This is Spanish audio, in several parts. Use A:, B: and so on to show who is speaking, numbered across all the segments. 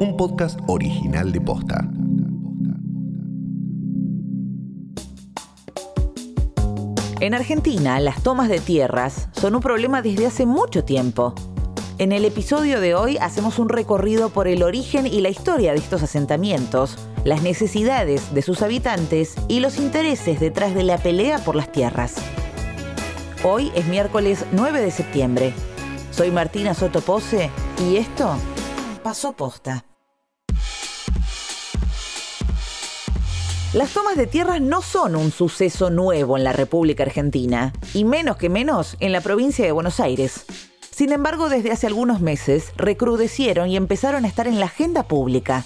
A: un podcast original de Posta.
B: En Argentina, las tomas de tierras son un problema desde hace mucho tiempo. En el episodio de hoy hacemos un recorrido por el origen y la historia de estos asentamientos, las necesidades de sus habitantes y los intereses detrás de la pelea por las tierras. Hoy es miércoles 9 de septiembre. Soy Martina Sotopose y esto pasó posta. Las tomas de tierras no son un suceso nuevo en la República Argentina, y menos que menos en la provincia de Buenos Aires. Sin embargo, desde hace algunos meses recrudecieron y empezaron a estar en la agenda pública.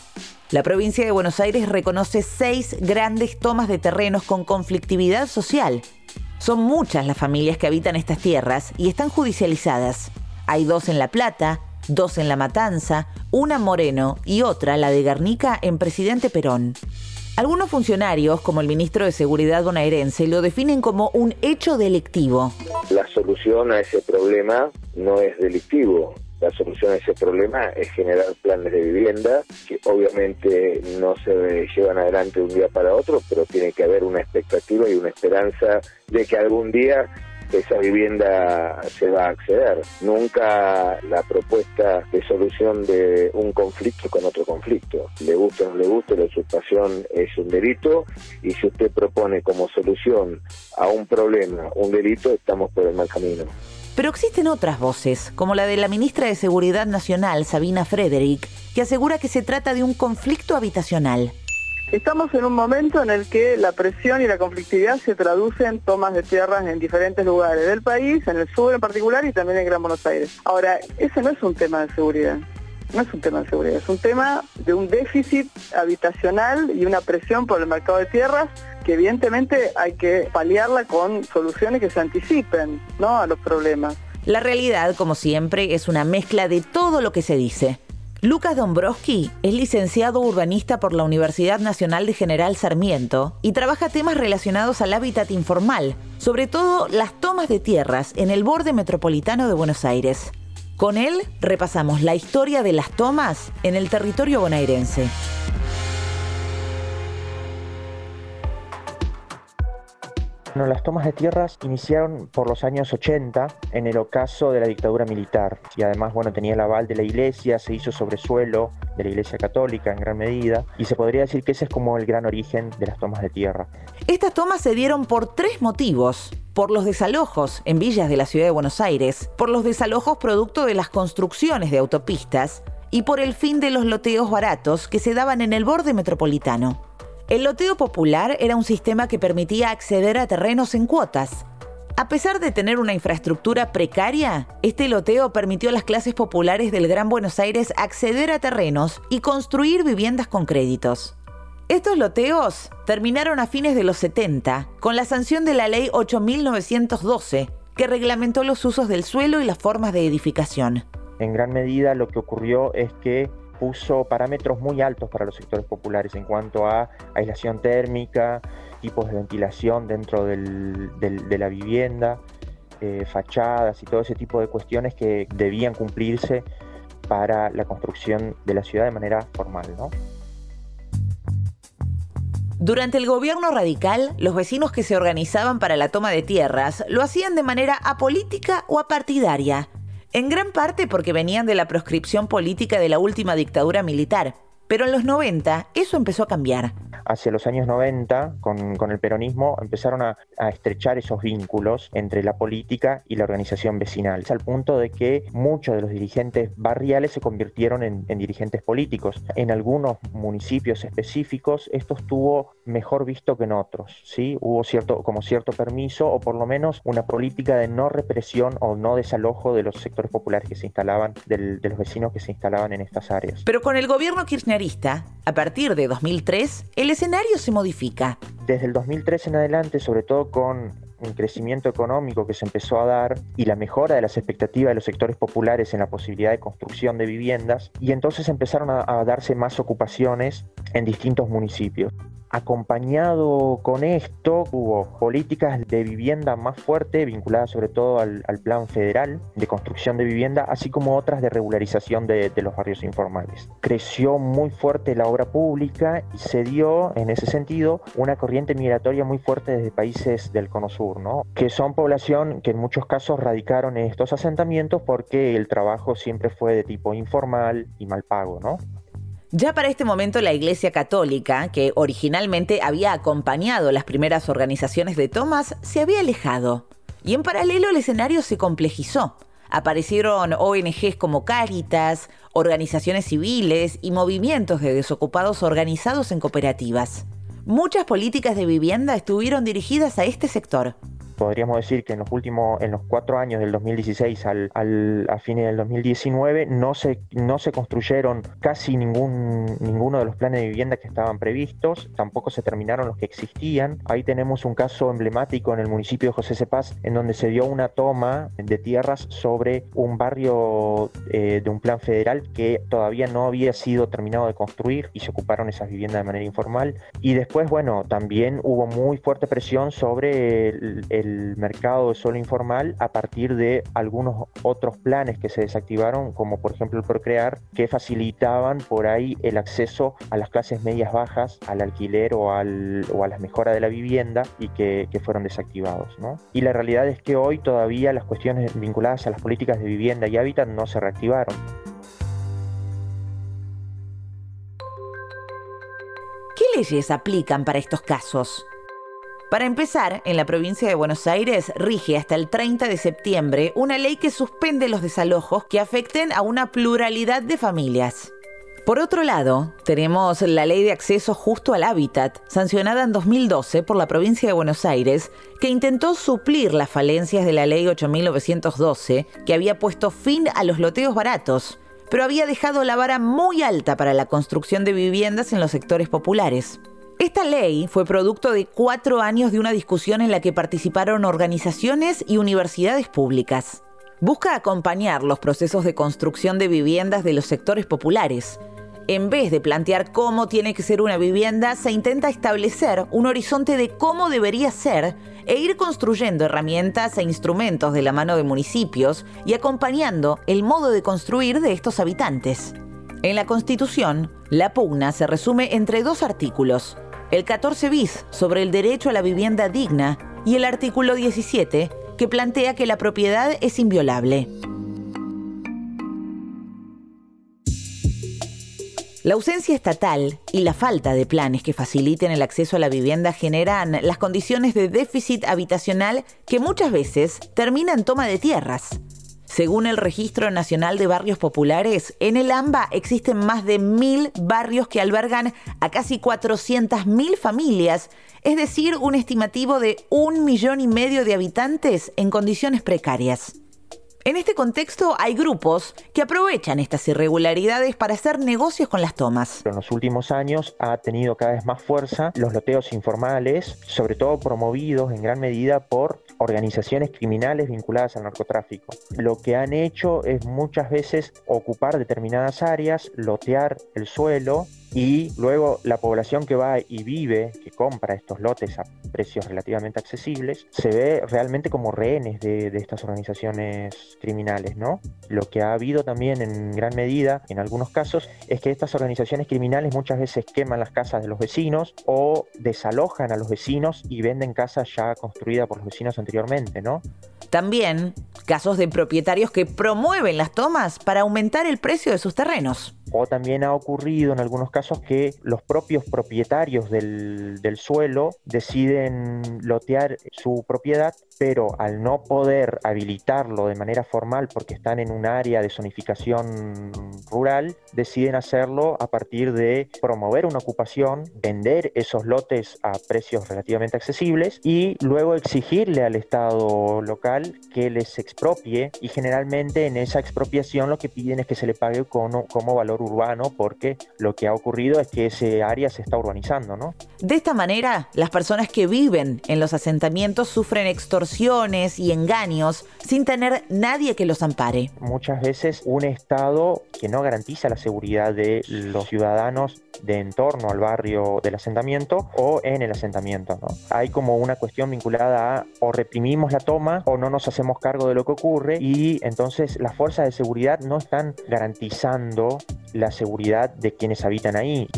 B: La provincia de Buenos Aires reconoce seis grandes tomas de terrenos con conflictividad social. Son muchas las familias que habitan estas tierras y están judicializadas. Hay dos en La Plata, dos en La Matanza, una en Moreno y otra, la de Guernica, en Presidente Perón. Algunos funcionarios, como el ministro de Seguridad bonaerense, lo definen como un hecho delictivo.
C: La solución a ese problema no es delictivo. La solución a ese problema es generar planes de vivienda que obviamente no se llevan adelante de un día para otro, pero tiene que haber una expectativa y una esperanza de que algún día esa vivienda se va a acceder. Nunca la propuesta de solución de un conflicto con otro conflicto. Le guste o no le guste, la usurpación es un delito y si usted propone como solución a un problema un delito, estamos por el mal camino.
B: Pero existen otras voces, como la de la ministra de Seguridad Nacional, Sabina Frederick, que asegura que se trata de un conflicto habitacional.
D: Estamos en un momento en el que la presión y la conflictividad se traducen en tomas de tierras en diferentes lugares del país, en el sur en particular y también en Gran Buenos Aires. Ahora, ese no es un tema de seguridad, no es un tema de seguridad, es un tema de un déficit habitacional y una presión por el mercado de tierras que evidentemente hay que paliarla con soluciones que se anticipen ¿no? a los problemas.
B: La realidad, como siempre, es una mezcla de todo lo que se dice. Lucas Dombrowski es licenciado urbanista por la Universidad Nacional de General Sarmiento y trabaja temas relacionados al hábitat informal, sobre todo las tomas de tierras en el borde metropolitano de Buenos Aires. Con él repasamos la historia de las tomas en el territorio bonaerense.
E: Bueno, las tomas de tierras iniciaron por los años 80 en el ocaso de la dictadura militar y además bueno, tenía el aval de la iglesia, se hizo sobre suelo de la iglesia católica en gran medida y se podría decir que ese es como el gran origen de las tomas de tierra.
B: Estas tomas se dieron por tres motivos. Por los desalojos en villas de la ciudad de Buenos Aires, por los desalojos producto de las construcciones de autopistas y por el fin de los loteos baratos que se daban en el borde metropolitano. El loteo popular era un sistema que permitía acceder a terrenos en cuotas. A pesar de tener una infraestructura precaria, este loteo permitió a las clases populares del Gran Buenos Aires acceder a terrenos y construir viviendas con créditos. Estos loteos terminaron a fines de los 70 con la sanción de la Ley 8912, que reglamentó los usos del suelo y las formas de edificación.
E: En gran medida lo que ocurrió es que puso parámetros muy altos para los sectores populares en cuanto a aislación térmica, tipos de ventilación dentro de la vivienda, eh, fachadas y todo ese tipo de cuestiones que debían cumplirse para la construcción de la ciudad de manera formal.
B: Durante el gobierno radical, los vecinos que se organizaban para la toma de tierras lo hacían de manera apolítica o apartidaria en gran parte porque venían de la proscripción política de la última dictadura militar. Pero en los 90 eso empezó a cambiar
E: hacia los años 90, con, el peronismo, empezaron a, estrechar esos vínculos entre la política y la organización vecinal, al punto de que muchos de los dirigentes barriales se convirtieron en, dirigentes políticos. En algunos municipios específicos esto estuvo mejor visto que en otros, ¿sí? Hubo cierto, como cierto permiso o por lo menos una política de no represión o no desalojo de los sectores populares que se instalaban, de los vecinos que se instalaban en estas áreas.
B: Pero con el gobierno kirchnerista, a partir de 2003, el escenario se modifica.
E: Desde el 2003 en adelante, sobre todo con el crecimiento económico que se empezó a dar y la mejora de las expectativas de los sectores populares en la posibilidad de construcción de viviendas, y entonces empezaron a, darse más ocupaciones en distintos municipios. Acompañado con esto hubo políticas de vivienda más fuertes vinculadas sobre todo al, plan federal de construcción de vivienda, así como otras de regularización de, los barrios informales. Creció muy fuerte la obra pública y se dio en ese sentido una corriente migratoria muy fuerte desde países del Cono Sur, ¿no? que son población que en muchos casos radicaron en estos asentamientos porque el trabajo siempre fue de tipo informal y mal pago. ¿no?
B: Ya para este momento la Iglesia Católica, que originalmente había acompañado las primeras organizaciones de Thomas, se había alejado. Y en paralelo el escenario se complejizó. Aparecieron ONGs como Cáritas, organizaciones civiles y movimientos de desocupados organizados en cooperativas. Muchas políticas de vivienda estuvieron dirigidas a este sector
E: podríamos decir que en los últimos, en los cuatro años del 2016 al, al, a fines del 2019 no se, no se construyeron casi ningún, ninguno de los planes de vivienda que estaban previstos, tampoco se terminaron los que existían. Ahí tenemos un caso emblemático en el municipio de José Cepaz, en donde se dio una toma de tierras sobre un barrio eh, de un plan federal que todavía no había sido terminado de construir y se ocuparon esas viviendas de manera informal. Y después, bueno, también hubo muy fuerte presión sobre el el mercado de suelo informal a partir de algunos otros planes que se desactivaron, como por ejemplo el Procrear, que facilitaban por ahí el acceso a las clases medias bajas, al alquiler o, al, o a las mejoras de la vivienda y que, que fueron desactivados. ¿no? Y la realidad es que hoy todavía las cuestiones vinculadas a las políticas de vivienda y hábitat no se reactivaron.
B: ¿Qué leyes aplican para estos casos? Para empezar, en la provincia de Buenos Aires rige hasta el 30 de septiembre una ley que suspende los desalojos que afecten a una pluralidad de familias. Por otro lado, tenemos la Ley de Acceso Justo al Hábitat, sancionada en 2012 por la provincia de Buenos Aires, que intentó suplir las falencias de la Ley 8912, que había puesto fin a los loteos baratos, pero había dejado la vara muy alta para la construcción de viviendas en los sectores populares. Esta ley fue producto de cuatro años de una discusión en la que participaron organizaciones y universidades públicas. Busca acompañar los procesos de construcción de viviendas de los sectores populares. En vez de plantear cómo tiene que ser una vivienda, se intenta establecer un horizonte de cómo debería ser e ir construyendo herramientas e instrumentos de la mano de municipios y acompañando el modo de construir de estos habitantes. En la Constitución, la pugna se resume entre dos artículos, el 14 bis sobre el derecho a la vivienda digna y el artículo 17 que plantea que la propiedad es inviolable. La ausencia estatal y la falta de planes que faciliten el acceso a la vivienda generan las condiciones de déficit habitacional que muchas veces terminan toma de tierras. Según el Registro Nacional de Barrios Populares, en el AMBA existen más de mil barrios que albergan a casi 400.000 familias, es decir, un estimativo de un millón y medio de habitantes en condiciones precarias. En este contexto hay grupos que aprovechan estas irregularidades para hacer negocios con las tomas.
E: En los últimos años ha tenido cada vez más fuerza los loteos informales, sobre todo promovidos en gran medida por organizaciones criminales vinculadas al narcotráfico. Lo que han hecho es muchas veces ocupar determinadas áreas, lotear el suelo y luego la población que va y vive, que compra estos lotes a precios relativamente accesibles, se ve realmente como rehenes de, estas organizaciones criminales, ¿no? Lo que ha habido también en gran medida, en algunos casos, es que estas organizaciones criminales muchas veces queman las casas de los vecinos o desalojan a los vecinos y venden casas ya construidas por los vecinos anteriormente, ¿no?
B: También casos de propietarios que promueven las tomas para aumentar el precio de sus terrenos.
E: O también ha ocurrido en algunos casos que los propios propietarios del, suelo deciden lotear su propiedad, pero al no poder habilitarlo de manera formal porque están en un área de zonificación rural, deciden hacerlo a partir de promover una ocupación, vender esos lotes a precios relativamente accesibles y luego exigirle al Estado local que les expropie y generalmente en esa expropiación lo que piden es que se le pague como valor urbano porque lo que ha ocurrido es que ese área se está urbanizando, ¿no?
B: De esta manera, las personas que viven en los asentamientos sufren extorsiones y engaños sin tener nadie que los ampare.
E: Muchas veces un Estado que no garantiza la seguridad de los ciudadanos de entorno al barrio del asentamiento o en el asentamiento. Hay como una cuestión vinculada a o reprimimos la toma o no nos hacemos cargo de lo que ocurre y entonces las fuerzas de seguridad no están garantizando la seguridad de quienes habitan ahí.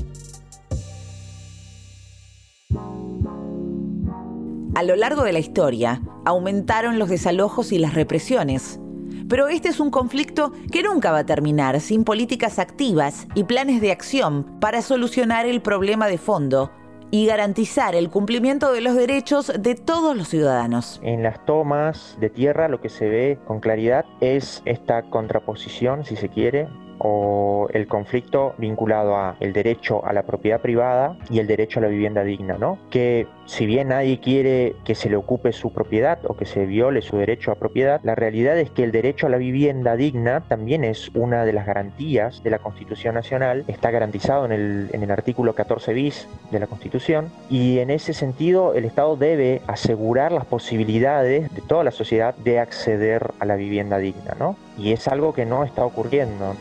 B: A lo largo de la historia, aumentaron los desalojos y las represiones. Pero este es un conflicto que nunca va a terminar sin políticas activas y planes de acción para solucionar el problema de fondo y garantizar el cumplimiento de los derechos de todos los ciudadanos.
E: En las tomas de tierra lo que se ve con claridad es esta contraposición, si se quiere, o el conflicto vinculado a el derecho a la propiedad privada y el derecho a la vivienda digna, ¿no? Que si bien nadie quiere que se le ocupe su propiedad o que se viole su derecho a propiedad, la realidad es que el derecho a la vivienda digna también es una de las garantías de la Constitución Nacional, está garantizado en el, en el artículo 14 bis de la Constitución y en ese sentido el Estado debe asegurar las posibilidades de toda la sociedad de acceder a la vivienda digna, ¿no? Y es algo que no está ocurriendo.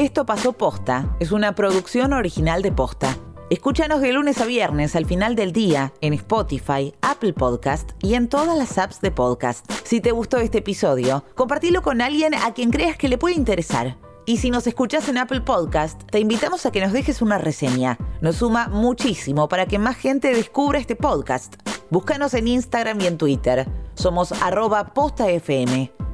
B: Esto pasó posta, es una producción original de posta. Escúchanos de lunes a viernes al final del día en Spotify, Apple Podcast y en todas las apps de podcast. Si te gustó este episodio, compartilo con alguien a quien creas que le puede interesar. Y si nos escuchas en Apple Podcast, te invitamos a que nos dejes una reseña. Nos suma muchísimo para que más gente descubra este podcast. Búscanos en Instagram y en Twitter. Somos arroba postafm.